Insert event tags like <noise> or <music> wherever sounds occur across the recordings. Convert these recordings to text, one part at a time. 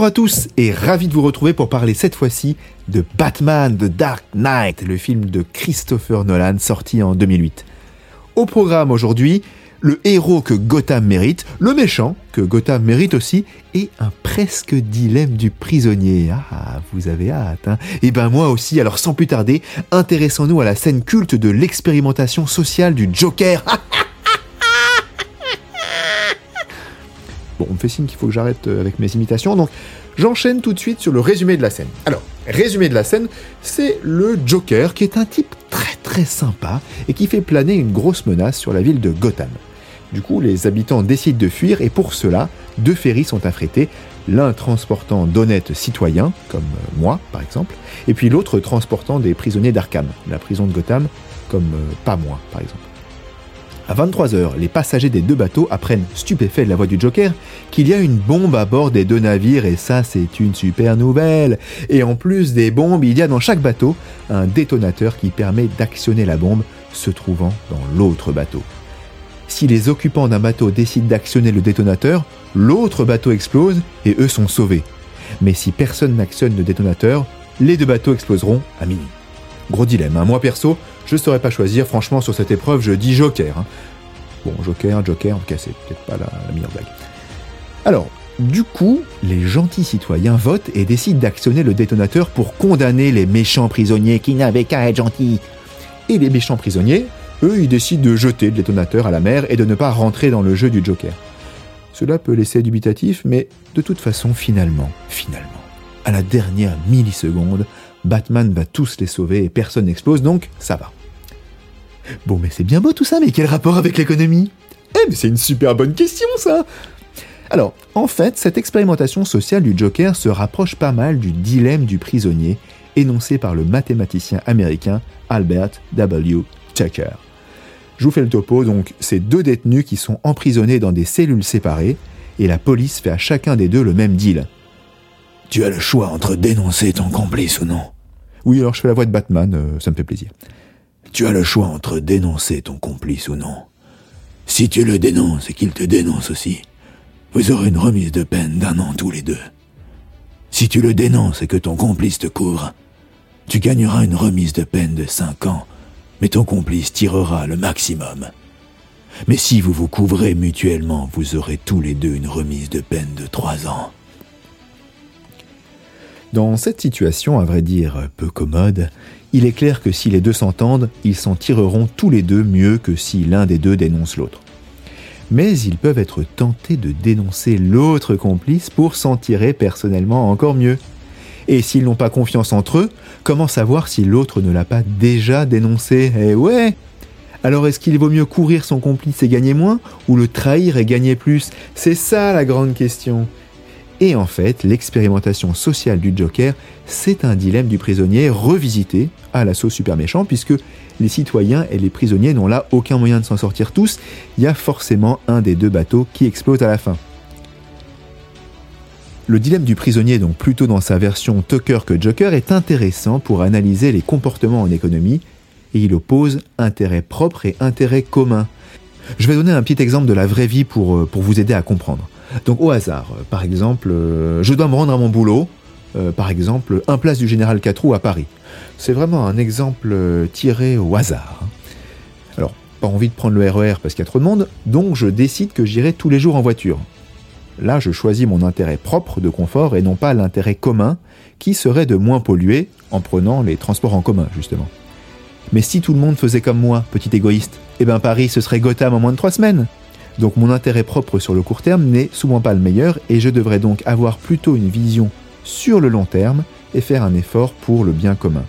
Bonjour à tous et ravi de vous retrouver pour parler cette fois-ci de Batman The Dark Knight, le film de Christopher Nolan sorti en 2008. Au programme aujourd'hui, le héros que Gotham mérite, le méchant que Gotham mérite aussi, et un presque dilemme du prisonnier. Ah, vous avez hâte, hein Eh ben moi aussi, alors sans plus tarder, intéressons-nous à la scène culte de l'expérimentation sociale du Joker. <laughs> Bon, on me fait signe qu'il faut que j'arrête euh, avec mes imitations, donc j'enchaîne tout de suite sur le résumé de la scène. Alors, résumé de la scène, c'est le Joker qui est un type très très sympa et qui fait planer une grosse menace sur la ville de Gotham. Du coup, les habitants décident de fuir et pour cela, deux ferries sont affrétés, l'un transportant d'honnêtes citoyens, comme euh, moi par exemple, et puis l'autre transportant des prisonniers d'Arkham, la prison de Gotham, comme euh, pas moi par exemple. À 23h, les passagers des deux bateaux apprennent, stupéfaits de la voix du Joker, qu'il y a une bombe à bord des deux navires et ça c'est une super nouvelle. Et en plus des bombes, il y a dans chaque bateau un détonateur qui permet d'actionner la bombe se trouvant dans l'autre bateau. Si les occupants d'un bateau décident d'actionner le détonateur, l'autre bateau explose et eux sont sauvés. Mais si personne n'actionne le détonateur, les deux bateaux exploseront à minuit. Gros dilemme, hein. moi perso, je ne saurais pas choisir, franchement sur cette épreuve je dis Joker. Hein. Bon, Joker, Joker, en tout cas c'est peut-être pas la, la meilleure blague. Alors, du coup, les gentils citoyens votent et décident d'actionner le détonateur pour condamner les méchants prisonniers qui n'avaient qu'à être gentils. Et les méchants prisonniers, eux, ils décident de jeter le détonateur à la mer et de ne pas rentrer dans le jeu du Joker. Cela peut laisser dubitatif, mais de toute façon, finalement, finalement, à la dernière milliseconde, Batman va tous les sauver et personne n'explose, donc ça va. Bon, mais c'est bien beau tout ça, mais quel rapport avec l'économie? Eh, mais c'est une super bonne question ça Alors, en fait, cette expérimentation sociale du Joker se rapproche pas mal du dilemme du prisonnier énoncé par le mathématicien américain Albert W. Tucker. Je vous fais le topo, donc c'est deux détenus qui sont emprisonnés dans des cellules séparées, et la police fait à chacun des deux le même deal. Tu as le choix entre dénoncer ton complice ou non. Oui, alors je fais la voix de Batman, euh, ça me fait plaisir. Tu as le choix entre dénoncer ton complice ou non. Si tu le dénonces et qu'il te dénonce aussi, vous aurez une remise de peine d'un an tous les deux. Si tu le dénonces et que ton complice te couvre, tu gagneras une remise de peine de cinq ans, mais ton complice tirera le maximum. Mais si vous vous couvrez mutuellement, vous aurez tous les deux une remise de peine de trois ans. Dans cette situation, à vrai dire peu commode, il est clair que si les deux s'entendent, ils s'en tireront tous les deux mieux que si l'un des deux dénonce l'autre. Mais ils peuvent être tentés de dénoncer l'autre complice pour s'en tirer personnellement encore mieux. Et s'ils n'ont pas confiance entre eux, comment savoir si l'autre ne l'a pas déjà dénoncé? Eh ouais Alors est-ce qu'il vaut mieux courir son complice et gagner moins, ou le trahir et gagner plus? C'est ça la grande question. Et en fait, l'expérimentation sociale du Joker, c'est un dilemme du prisonnier revisité à l'assaut super méchant, puisque les citoyens et les prisonniers n'ont là aucun moyen de s'en sortir tous, il y a forcément un des deux bateaux qui explose à la fin. Le dilemme du prisonnier, donc plutôt dans sa version Tucker que Joker, est intéressant pour analyser les comportements en économie, et il oppose intérêt propre et intérêt commun. Je vais donner un petit exemple de la vraie vie pour, euh, pour vous aider à comprendre. Donc au hasard, euh, par exemple, euh, je dois me rendre à mon boulot, euh, par exemple, un place du Général Catrou à Paris. C'est vraiment un exemple tiré au hasard. hein. Alors, pas envie de prendre le RER parce qu'il y a trop de monde, donc je décide que j'irai tous les jours en voiture. Là, je choisis mon intérêt propre de confort et non pas l'intérêt commun qui serait de moins polluer en prenant les transports en commun, justement. Mais si tout le monde faisait comme moi, petit égoïste, eh ben Paris ce serait Gotham en moins de trois semaines. Donc mon intérêt propre sur le court terme n'est souvent pas le meilleur et je devrais donc avoir plutôt une vision sur le long terme et faire un effort pour le bien commun.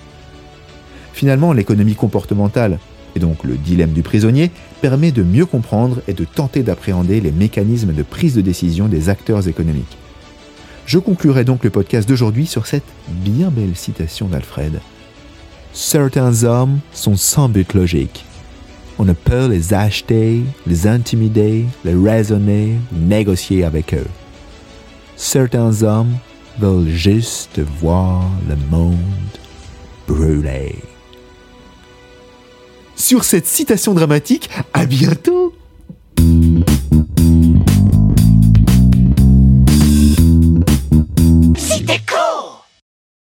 Finalement, l'économie comportementale, et donc le dilemme du prisonnier, permet de mieux comprendre et de tenter d'appréhender les mécanismes de prise de décision des acteurs économiques. Je conclurai donc le podcast d'aujourd'hui sur cette bien belle citation d'Alfred. Certains hommes sont sans but logique. On ne peut les acheter, les intimider, les raisonner, négocier avec eux. Certains hommes veulent juste voir le monde brûler. Sur cette citation dramatique, à bientôt